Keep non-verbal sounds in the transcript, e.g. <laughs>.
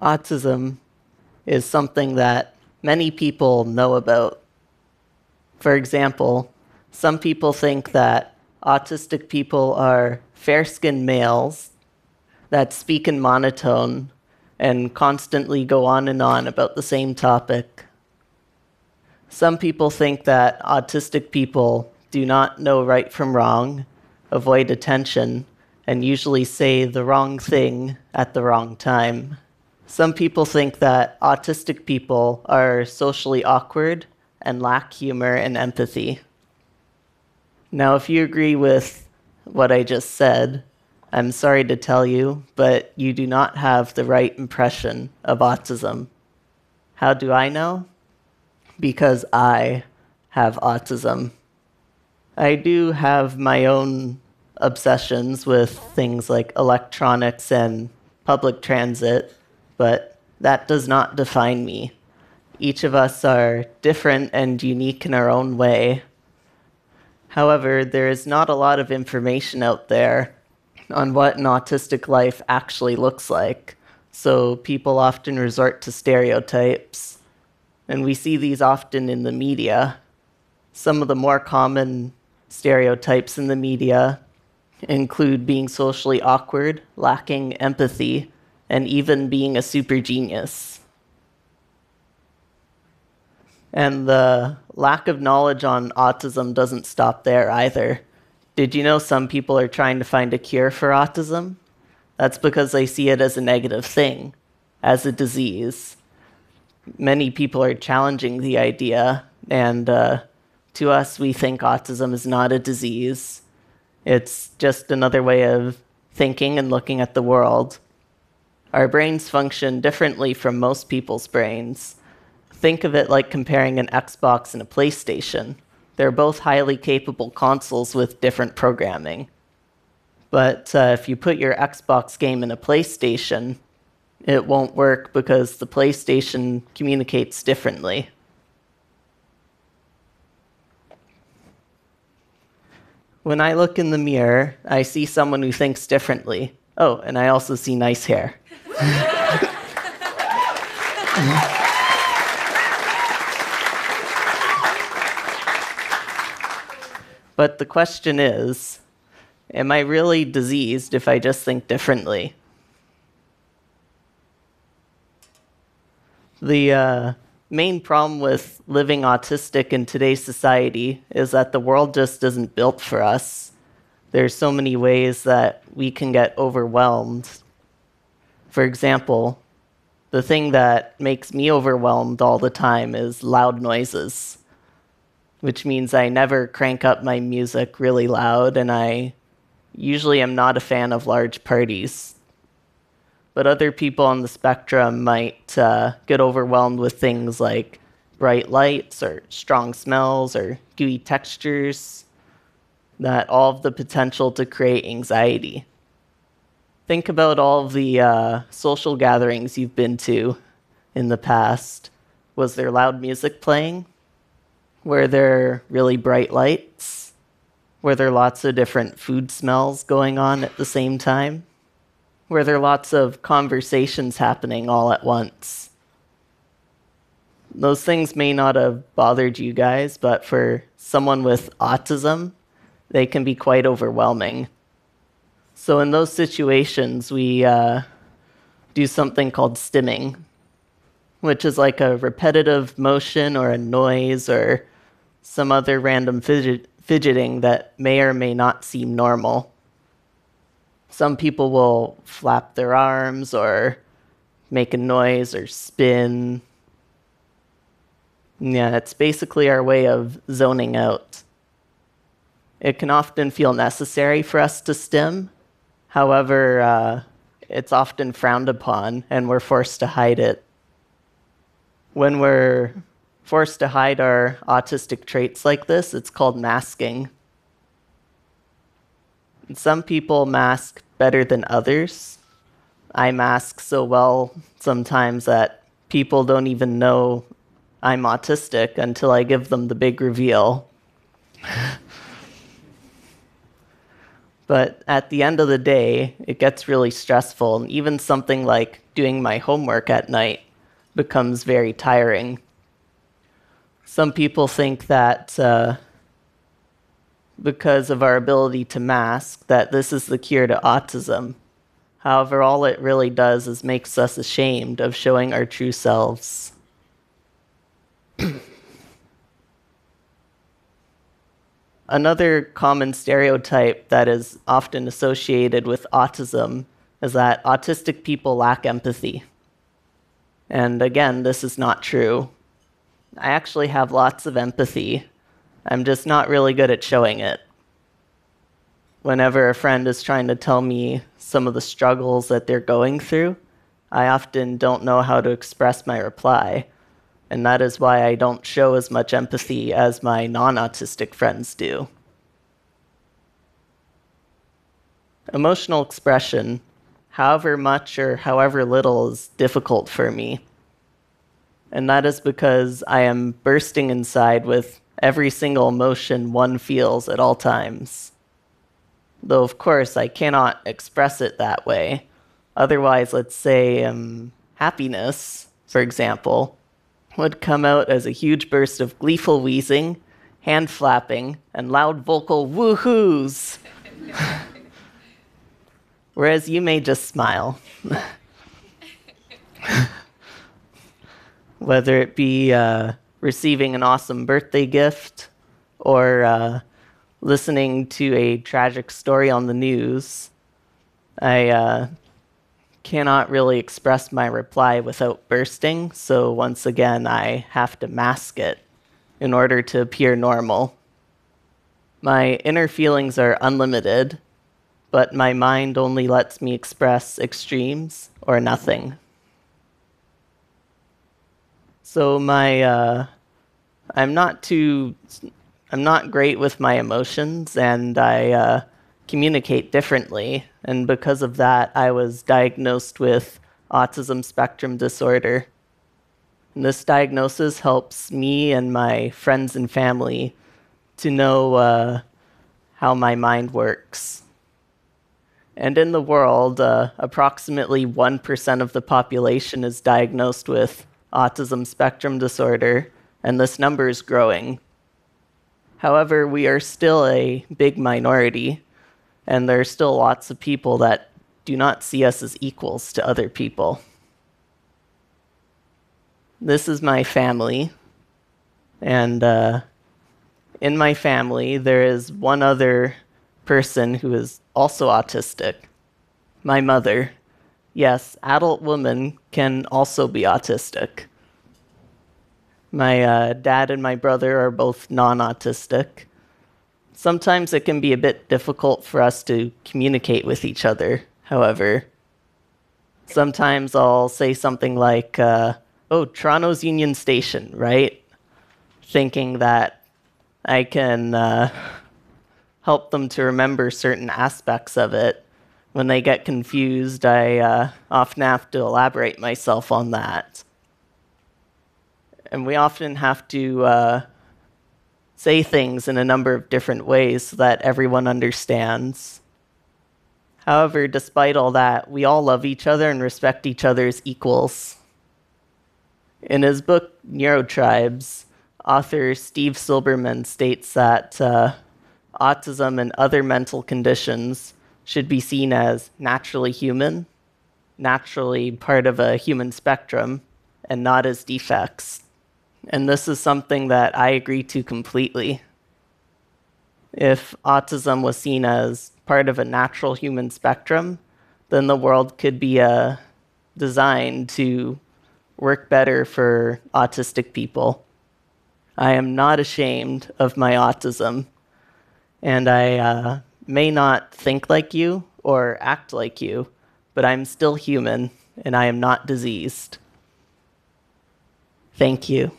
autism is something that many people know about. For example, some people think that autistic people are fair skinned males that speak in monotone and constantly go on and on about the same topic. Some people think that autistic people do not know right from wrong, avoid attention, and usually say the wrong thing at the wrong time. Some people think that autistic people are socially awkward and lack humor and empathy. Now, if you agree with what I just said, I'm sorry to tell you, but you do not have the right impression of autism. How do I know? Because I have autism. I do have my own obsessions with things like electronics and public transit, but that does not define me. Each of us are different and unique in our own way. However, there is not a lot of information out there on what an autistic life actually looks like. So people often resort to stereotypes. And we see these often in the media. Some of the more common stereotypes in the media include being socially awkward, lacking empathy, and even being a super genius. And the lack of knowledge on autism doesn't stop there either. Did you know some people are trying to find a cure for autism? That's because they see it as a negative thing, as a disease. Many people are challenging the idea, and uh, to us, we think autism is not a disease. It's just another way of thinking and looking at the world. Our brains function differently from most people's brains. Think of it like comparing an Xbox and a PlayStation. They're both highly capable consoles with different programming. But uh, if you put your Xbox game in a PlayStation, it won't work because the PlayStation communicates differently. When I look in the mirror, I see someone who thinks differently. Oh, and I also see nice hair. But the question is Am I really diseased if I just think differently? The uh, main problem with living autistic in today's society is that the world just isn't built for us. There's so many ways that we can get overwhelmed. For example, the thing that makes me overwhelmed all the time is loud noises which means I never crank up my music really loud, and I usually am not a fan of large parties. But other people on the spectrum might uh, get overwhelmed with things like bright lights or strong smells or gooey textures that all have the potential to create anxiety. Think about all the uh, social gatherings you've been to in the past. Was there loud music playing? Were there really bright lights? Were there lots of different food smells going on at the same time? Were there lots of conversations happening all at once? Those things may not have bothered you guys, but for someone with autism, they can be quite overwhelming. So, in those situations, we uh, do something called stimming, which is like a repetitive motion or a noise or some other random fidget, fidgeting that may or may not seem normal. Some people will flap their arms or make a noise or spin. Yeah, it's basically our way of zoning out. It can often feel necessary for us to stim. However, uh, it's often frowned upon and we're forced to hide it. When we're forced to hide our autistic traits like this, it's called masking. And some people mask better than others. I mask so well sometimes that people don't even know I'm autistic until I give them the big reveal. <laughs> But at the end of the day, it gets really stressful, and even something like doing my homework at night becomes very tiring. Some people think that uh, because of our ability to mask, that this is the cure to autism. However, all it really does is makes us ashamed of showing our true selves. <clears throat> Another common stereotype that is often associated with autism is that autistic people lack empathy. And again, this is not true. I actually have lots of empathy. I'm just not really good at showing it. Whenever a friend is trying to tell me some of the struggles that they're going through, I often don't know how to express my reply and that is why I don't show as much empathy as my non autistic friends do. Emotional expression, however much or however little, is difficult for me. And that is because I am bursting inside with every single emotion one feels at all times. Though, of course, I cannot express it that way. Otherwise, let's say um, happiness, for example, would come out as a huge burst of gleeful wheezing, hand flapping, and loud vocal woohoos. <laughs> Whereas you may just smile. <laughs> Whether it be uh, receiving an awesome birthday gift or uh, listening to a tragic story on the news, I uh, cannot really express my reply without bursting, so once again, I have to mask it in order to appear normal. My inner feelings are unlimited, but my mind only lets me express extremes or nothing. So my uh, I'm not too I'm not great with my emotions, and I uh, communicate differently. And because of that, I was diagnosed with autism spectrum disorder. And this diagnosis helps me and my friends and family to know uh, how my mind works. And in the world, uh, approximately 1% of the population is diagnosed with autism spectrum disorder, and this number is growing. However, we are still a big minority, and there are still lots of people that do not see us as equals to other people. This is my family, and uh, in my family, there is one other person who is also autistic my mother. Yes, adult women can also be autistic. My uh, dad and my brother are both non autistic sometimes it can be a bit difficult for us to communicate with each other, however. Sometimes I'll say something like, uh, oh, Toronto's Union Station, right? Thinking that I can uh, help them to remember certain aspects of it. When they get confused, I uh, often have to elaborate myself on that. And we often have to uh, say things in a number of different ways so that everyone understands. However, despite all that, we all love each other and respect each other as equals. In his book, Neurotribes, author Steve Silberman states that uh, autism and other mental conditions should be seen as naturally human, naturally part of a human spectrum, and not as defects. And this is something that I agree to completely. If autism was seen as part of a natural human spectrum, then the world could be uh, designed to work better for autistic people. I am not ashamed of my autism, and I uh, may not think like you or act like you, but I'm still human and I am not diseased. Thank you.